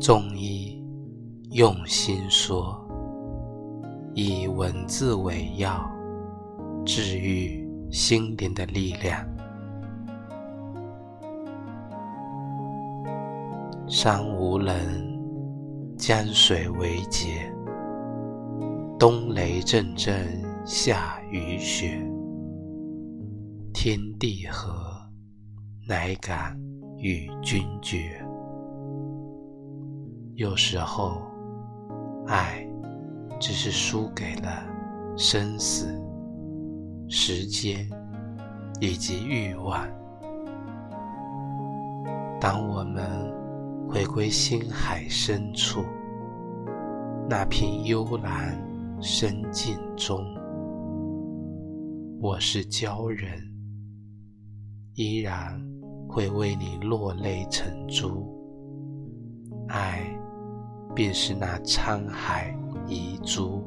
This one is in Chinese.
中医用心说，以文字为药，治愈心灵的力量。山无棱，江水为竭。冬雷阵阵，夏雨雪。天地合，乃敢与君绝。有时候，爱只是输给了生死、时间以及欲望。当我们回归心海深处，那片幽蓝深境中，我是鲛人，依然会为你落泪成珠。爱。便是那沧海遗珠。